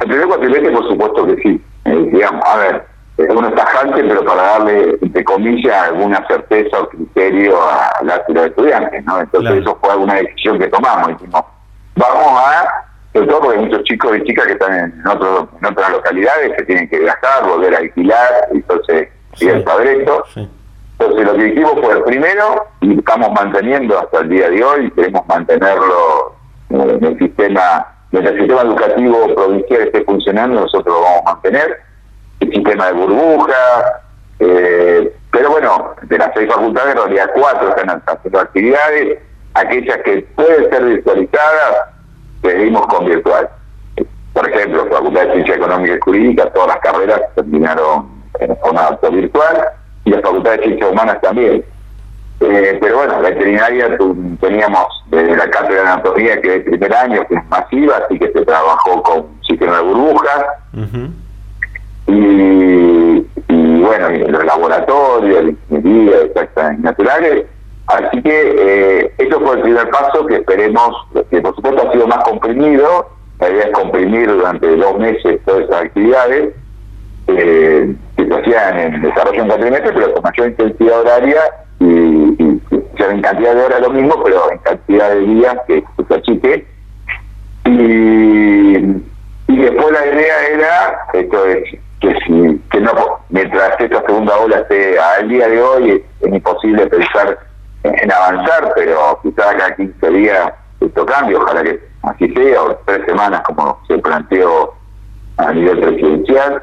El primer cuatrimestre, por supuesto que sí. Eh, digamos, a ver, es una tajante, pero para darle, entre comillas, alguna certeza o criterio a la ciudad de estudiantes, ¿no? Entonces eso fue alguna decisión que tomamos. Dijimos, vamos a, sobre todo porque hay muchos chicos y chicas que están en, otro, en otras localidades que tienen que viajar, volver a alquilar, entonces, y el padreto. Entonces lo que hicimos fue, primero, y estamos manteniendo hasta el día de hoy, queremos mantenerlo en el sistema, mientras el sistema educativo provincial esté funcionando, nosotros lo vamos a mantener. El sistema de burbuja, eh, pero bueno, de las seis facultades, en realidad cuatro están haciendo actividades, aquellas que pueden ser virtualizadas, seguimos con virtual. Por ejemplo, Facultad de Ciencia Económica y Jurídica, todas las carreras terminaron en forma virtual, y la Facultad de Ciencias Humanas también. Eh, pero bueno, veterinaria teníamos desde la cátedra de anatomía que es el primer año, que es masiva, así que se trabajó con sistema de burbujas. Y, y bueno, los laboratorios, la ingeniería, exactas naturales. Así que eh, eso fue el primer paso que esperemos, que por supuesto ha sido más comprimido, la idea es comprimir durante dos meses todas esas actividades eh, que se hacían en desarrollo en cuatrimestre, pero con mayor intensidad horaria y, y, en cantidad de horas lo mismo, pero en cantidad de días que se achique. Y, y después la idea era, esto es, que si que no mientras esta segunda ola esté al día de hoy es, imposible pensar en, avanzar pero quizás cada 15 días esto cambie ojalá que así sea o tres semanas como se planteó a nivel presidencial.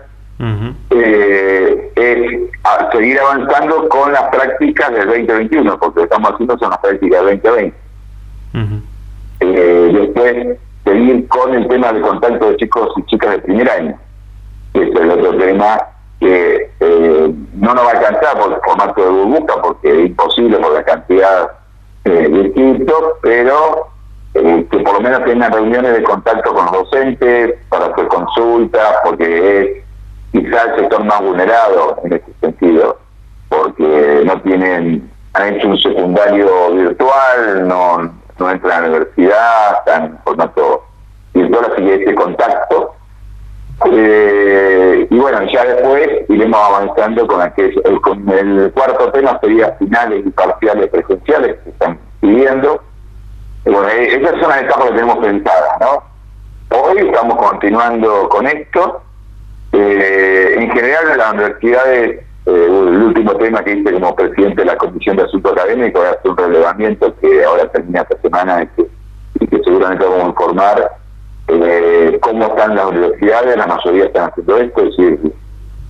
Eh, es seguir avanzando con las prácticas del 2021 porque lo que estamos haciendo son las prácticas del 2020 eh, después seguir con el tema de contacto de chicos y chicas de primer año es el otro tema que eh, no nos va a alcanzar por el formato de burbuja porque es imposible por la cantidad eh, de pero eh, que por lo menos tengan reuniones de contacto con los docentes para hacer consultas, porque es quizás el sector más vulnerado en ese sentido, porque no tienen, han hecho un secundario virtual, no, no entran a la universidad, están en formato virtual, así que ese contacto eh, y bueno, ya después iremos avanzando con aquel, el, con el cuarto tema sería finales y parciales presenciales que están pidiendo. bueno, eh, esas son las etapas que tenemos pensadas, ¿no? Hoy estamos continuando con esto. Eh, en general, las universidades, el último tema que hice como presidente de la Comisión de Asuntos Académicos, hacer un relevamiento que ahora termina esta semana que, y que seguramente vamos a informar eh, cómo están las universidades, la mayoría están haciendo esto, es decir,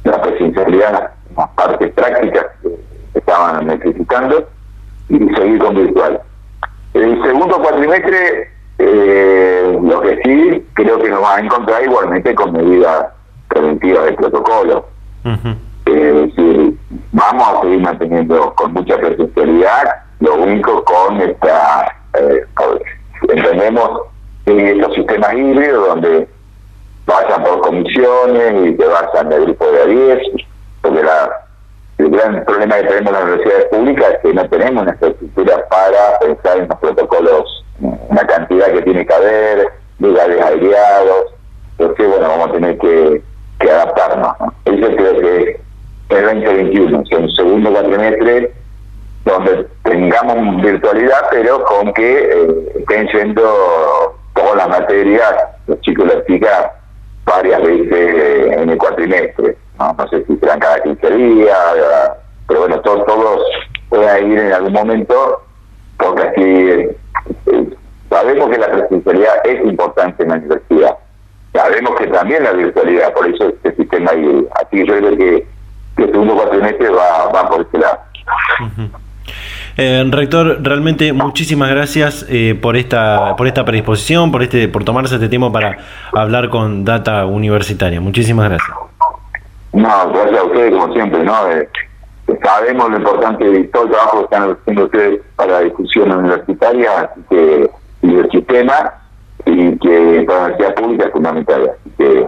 la presencialidad, las, partes prácticas que estaban necesitando, y seguir con virtual. El segundo cuatrimestre, eh, lo que sí, creo que nos va a encontrar igualmente con medidas preventivas de protocolo. es decir, vamos a seguir manteniendo con mucha presencialidad, lo único con esta, eh, entendemos estos sistemas híbridos donde pasan por comisiones y te basan del grupo de a 10, porque el gran problema que tenemos en las universidades públicas es que no tenemos una estructura para pensar en los protocolos, una cantidad que tiene que haber, lugares aireados, entonces bueno, vamos a tener que, que adaptarnos. Eso creo que es el 2021, es un segundo cuatrimestre donde tengamos virtualidad, pero con que eh, estén siendo las materias, los chicos las chicas varias veces en el cuatrimestre. No, sé si serán cada 15 días, pero bueno, todos, todos pueden ir en algún momento, porque así eh, sabemos que la presencialidad es importante en la universidad. Sabemos que también la virtualidad, por eso este sistema ahí. Así que yo creo que, el segundo cuatrimestre va, va por ese lado. Eh, rector, realmente muchísimas gracias eh, por esta por esta predisposición, por este por tomarse este tiempo para hablar con Data Universitaria. Muchísimas gracias. No, gracias a ustedes como siempre, ¿no? Eh, sabemos lo importante de todo el trabajo que están haciendo ustedes para la discusión universitaria y el sistema y que para la universidad pública es fundamental. Así que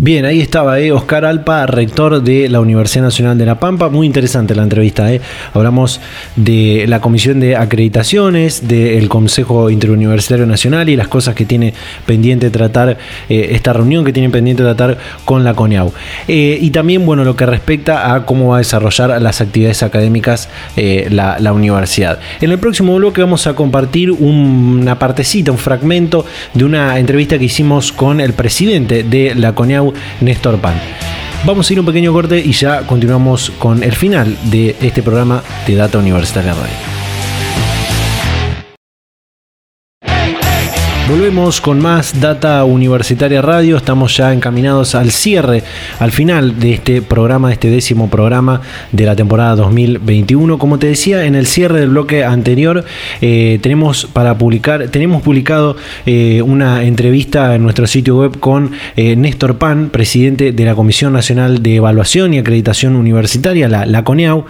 Bien, ahí estaba eh, Oscar Alpa, rector de la Universidad Nacional de La Pampa. Muy interesante la entrevista. Eh. Hablamos de la Comisión de Acreditaciones, del Consejo Interuniversitario Nacional y las cosas que tiene pendiente tratar, eh, esta reunión que tiene pendiente tratar con la CONEAU. Y también, bueno, lo que respecta a cómo va a desarrollar las actividades académicas la, la, universidad. En el próximo bloque vamos a compartir una partecita, un fragmento de una entrevista que hicimos con el presidente de la CONEAU Néstor Pan. Vamos a ir un pequeño corte y ya continuamos con el final de este programa de Data Universitaria Radio. Volvemos con más Data Universitaria Radio. Estamos ya encaminados al cierre, al final de este programa, de este décimo programa de la temporada 2021. Como te decía, en el cierre del bloque anterior eh, tenemos para publicar, tenemos publicado eh, una entrevista en nuestro sitio web con eh, Néstor Pan, presidente de la Comisión Nacional de Evaluación y Acreditación Universitaria, la, la CONEAU,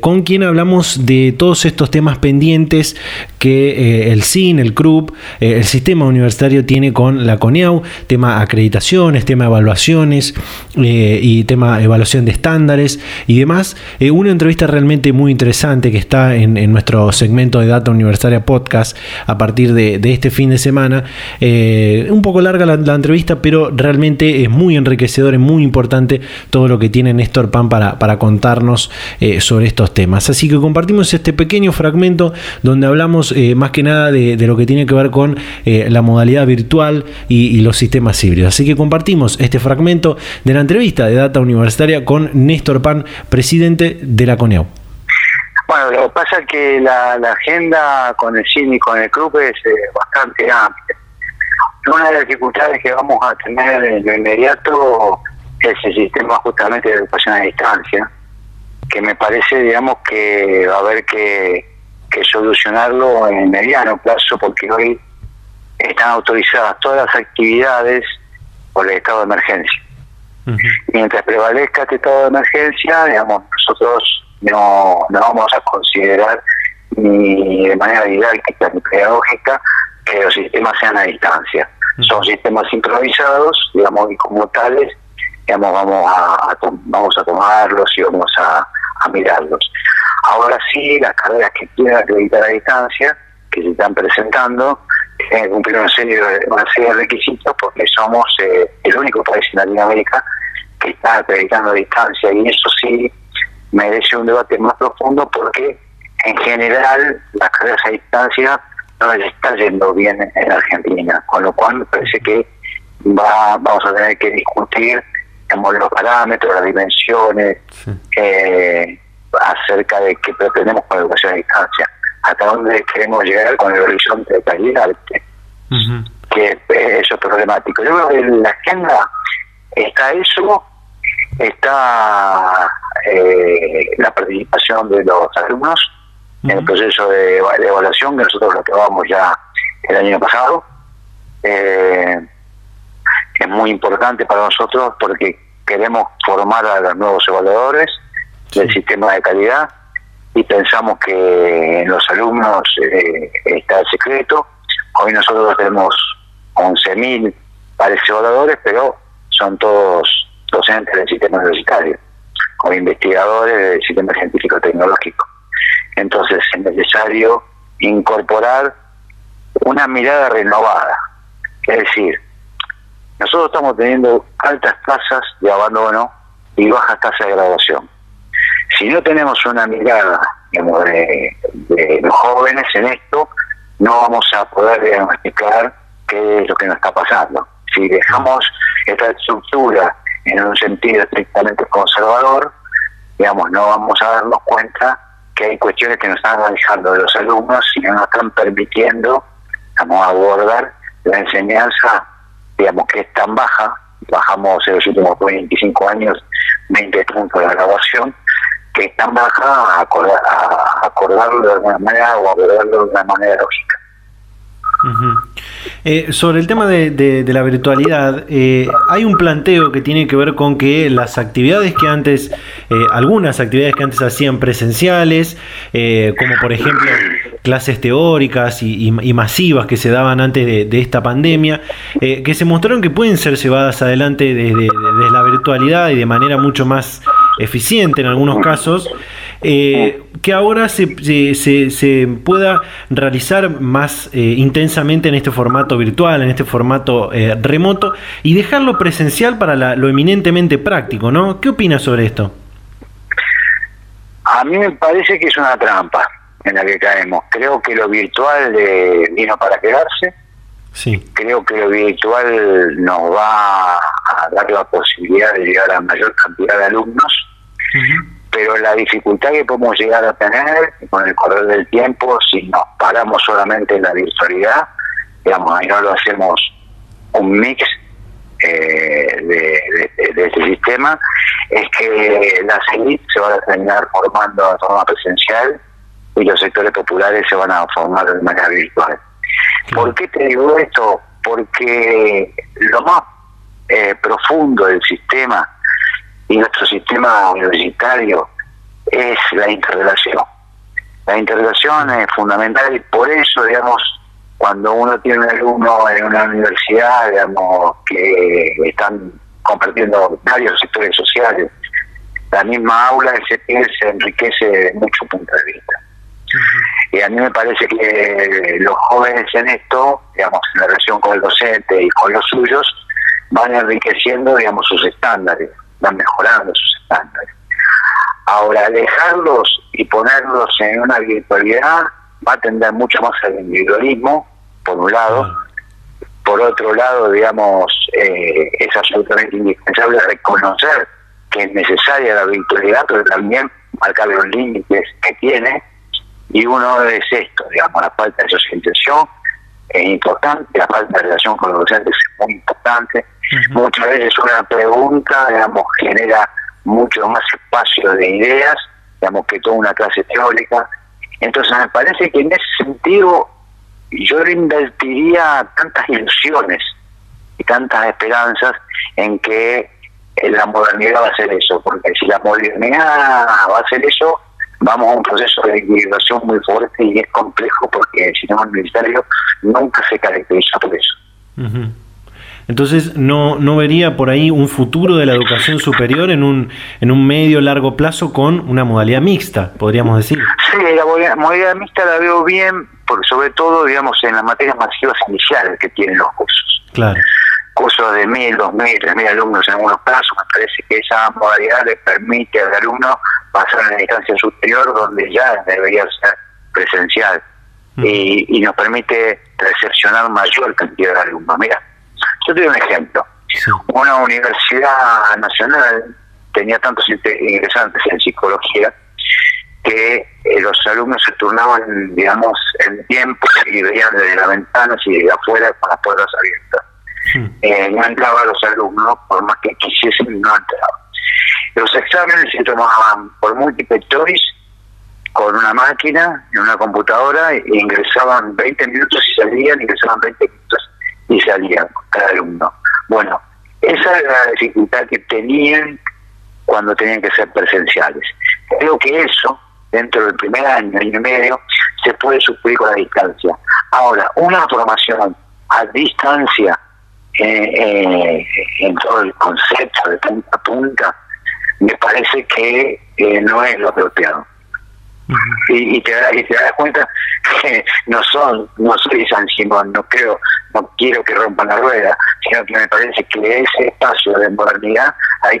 con quien hablamos de todos estos temas pendientes que el CIN, el CRUP, eh, el sistema universitario tiene con la CONEAU, tema acreditaciones, tema evaluaciones eh, y tema evaluación de estándares y demás. Eh, una entrevista realmente muy interesante que está en, nuestro segmento de Data Universitaria Podcast a partir de, este fin de semana. un poco larga la, entrevista, pero realmente es muy enriquecedor, es muy importante todo lo que tiene Néstor Pan para, para contarnos sobre estos temas. Así que compartimos este pequeño fragmento donde hablamos más que nada de lo que tiene que ver con eh, la modalidad virtual y, los sistemas híbridos. Así que compartimos este fragmento de la entrevista de Data Universitaria con Néstor Pan, presidente de la CONEAU. Bueno, lo que pasa es que la, agenda con el CIN y con el CRUP es eh, bastante amplia. Una de las dificultades que vamos a tener en lo inmediato es el sistema justamente de educación a distancia, que me parece, digamos, que va a haber que, que solucionarlo en mediano plazo, porque hoy están autorizadas todas las actividades por el estado de emergencia. Mientras prevalezca este estado de emergencia, digamos, nosotros no, no vamos a considerar ni de manera didáctica ni pedagógica que los sistemas sean a distancia. Son sistemas improvisados, digamos, y como tales, digamos, vamos a, vamos a tomarlos y vamos a, a mirarlos. Ahora sí, las carreras que quieran acreditar a distancia, que se están presentando, que cumplir una serie, de, una serie de requisitos porque somos eh, el único país en Latinoamérica que está acreditando a distancia y eso sí merece un debate más profundo porque en general las carreras a distancia no les está yendo bien en Argentina, con lo cual me parece que va, vamos a tener que discutir los parámetros, las dimensiones, eh, acerca de qué pretendemos con la educación a distancia hasta dónde queremos llegar con el horizonte de calidad, que eso es problemático. Yo creo que en la agenda está eso, está eh, la participación de los alumnos en el proceso de, evaluación que nosotros lo aprobamos ya el año pasado. Eh, es muy importante para nosotros porque queremos formar a los nuevos evaluadores del sistema de calidad y pensamos que en los alumnos eh, está el secreto. Hoy nosotros tenemos 11.000 pares evaluadores, pero son todos docentes del sistema universitario o investigadores del sistema científico-tecnológico. Entonces es necesario incorporar una mirada renovada. Es decir, nosotros estamos teniendo altas tasas de abandono y bajas tasas de graduación si no tenemos una mirada de, los jóvenes en esto, no vamos a poder diagnosticar qué es lo que nos está pasando. Si dejamos esta estructura en un sentido estrictamente conservador, digamos, no vamos a darnos cuenta que hay cuestiones que nos están alejando de los alumnos y no nos están permitiendo a abordar la enseñanza, digamos, que es tan baja, bajamos en los últimos 25 años 20 puntos de la graduación, que es tan baja a, acordarlo de alguna manera o abordarlo de una manera lógica. Eh, sobre el tema de, la virtualidad, eh, hay un planteo que tiene que ver con que las actividades que antes, eh, algunas actividades que antes hacían presenciales, como por ejemplo clases teóricas y, masivas que se daban antes de, esta pandemia, que se mostraron que pueden ser llevadas adelante desde la virtualidad y de manera mucho más eficiente en algunos casos, eh, que ahora se, se, se, pueda realizar más eh, intensamente en este formato virtual, en este formato eh, remoto, y dejarlo presencial para lo eminentemente práctico, ¿no? ¿Qué opinas sobre esto? A mí me parece que es una trampa en la que caemos. Creo que lo virtual vino para quedarse. Sí. Creo que lo virtual nos va a dar la posibilidad de llegar a mayor cantidad de alumnos pero la dificultad que podemos llegar a tener con el correr del tiempo, si nos paramos solamente en la virtualidad, digamos, ahí no lo hacemos un mix eh, de, este sistema, es que las élites se van a terminar formando de forma presencial y los sectores populares se van a formar de manera virtual. ¿Por qué te digo esto? Porque lo más eh, profundo del sistema y nuestro sistema universitario es la interrelación. La interrelación es fundamental y por eso, digamos, cuando uno tiene un alumno en una universidad, digamos, que están compartiendo varios sectores sociales, la misma aula se, se enriquece de muchos puntos de vista. Y a mí me parece que los jóvenes en esto, digamos, en la relación con el docente y con los suyos, van enriqueciendo, digamos, sus estándares van mejorando sus estándares. Ahora, dejarlos y ponerlos en una virtualidad va a tender mucho más al individualismo, por un lado. Por otro lado, digamos, eh, es absolutamente indispensable reconocer que es necesaria la virtualidad, pero también marcar los límites que tiene. Y uno es esto, digamos, la falta de socialización es importante, la falta de relación con los docentes es muy importante. Muchas veces una pregunta, digamos, genera mucho más espacio de ideas, digamos, que toda una clase teórica. Entonces me parece que en ese sentido yo invertiría tantas ilusiones y tantas esperanzas en que la modernidad va a ser eso, porque si la modernidad va a ser eso, vamos a un proceso de inmigración muy fuerte y es complejo porque el sistema universitario nunca se caracteriza por eso. Entonces, ¿no, ¿no vería por ahí un futuro de la educación superior en un, en un medio largo plazo con una modalidad mixta, podríamos decir? Sí, la modalidad mixta la veo bien, porque sobre todo, digamos, en las materias masivas iniciales que tienen los cursos. Claro cursos de mil, dos mil, tres mil alumnos en algunos casos, me parece que esa modalidad le permite al alumno pasar a la instancia superior donde ya debería ser presencial y, nos permite recepcionar mayor cantidad de alumnos. Mira, yo te doy un ejemplo. Una universidad nacional tenía tantos ingresantes en psicología que eh, los alumnos se turnaban, digamos, en tiempo y veían desde las ventanas y de afuera con las puertas abiertas. Eh, no entraban los alumnos, por más que quisiesen, no entraban. Los exámenes se tomaban por múltiple choice con una máquina, en una computadora, e ingresaban 20 minutos y salían, ingresaban 20 minutos y salían cada alumno. Bueno, esa era la dificultad que tenían cuando tenían que ser presenciales. Creo que eso, dentro del primer año, año y medio, se puede suplir con la distancia. Ahora, una formación a distancia eh, eh, en todo el concepto de punta a punta, me parece que eh, no es lo apropiado. y, y, te, y te das cuenta que no son, no soy San Simón, no creo, no quiero que rompan la rueda, sino que me parece que ese espacio de modernidad hay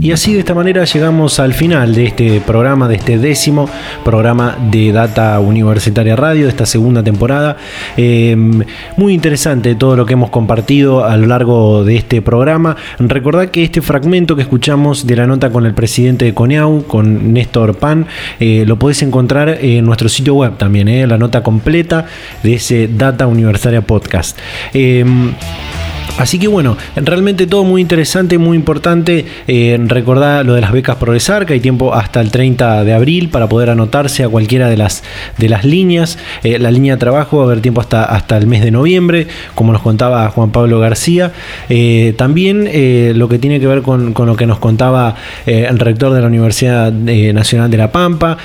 Y así de esta manera llegamos al final de este programa, de este décimo programa de Data Universitaria Radio, de esta segunda temporada. Em, muy interesante todo lo que hemos compartido a lo largo de este programa. Recordad que este fragmento que escuchamos de la nota con el presidente de Coneau, con Néstor Pan, eh, lo podés encontrar en nuestro sitio web también, eh, la nota completa de ese Data Universitaria Podcast. Así que bueno, realmente todo muy interesante, muy importante. Eh, recordar lo de las becas Progresar, que hay tiempo hasta el 30 de abril para poder anotarse a cualquiera de las, de las líneas. Eh, la línea de trabajo va a haber tiempo hasta, hasta el mes de noviembre, como nos contaba Juan Pablo García. Eh, también lo que tiene que ver con, lo que nos contaba el rector de la Universidad Nacional de La Pampa.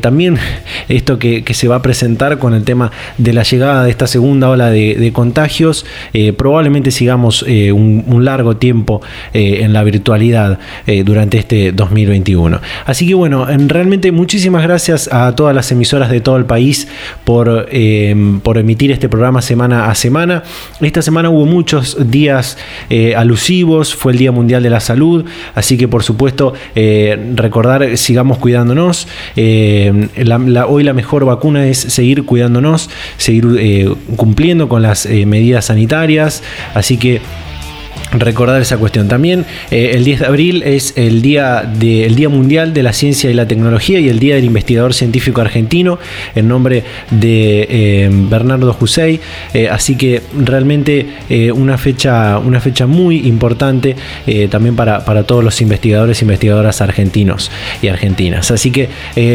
también esto que, se va a presentar con el tema de la llegada de esta segunda ola de, de contagios. probablemente sigamos eh, un, largo tiempo eh, en la virtualidad eh, durante este 2021. Así que bueno, realmente muchísimas gracias a todas las emisoras de todo el país por, por emitir este programa semana a semana. Esta semana hubo muchos días alusivos, fue el Día Mundial de la Salud, así que por supuesto recordar, sigamos cuidándonos. hoy la mejor vacuna es seguir cuidándonos, seguir cumpliendo con las medidas sanitarias, que recordar esa cuestión. También eh, el 10 de abril es el día, de, día Mundial de la Ciencia y la Tecnología y el Día del Investigador Científico Argentino en nombre de eh, Bernardo Jusey. Eh, así que realmente una, fecha, una fecha muy importante también para, para, todos los investigadores e investigadoras argentinos y argentinas. Así que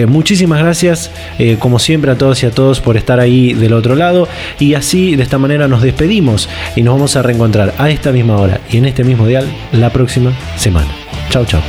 muchísimas gracias como siempre a todos y a todos por estar ahí del otro lado y así de esta manera nos despedimos y nos vamos a reencontrar a esta misma hora y en este mismo dial la próxima semana. Chao, chao.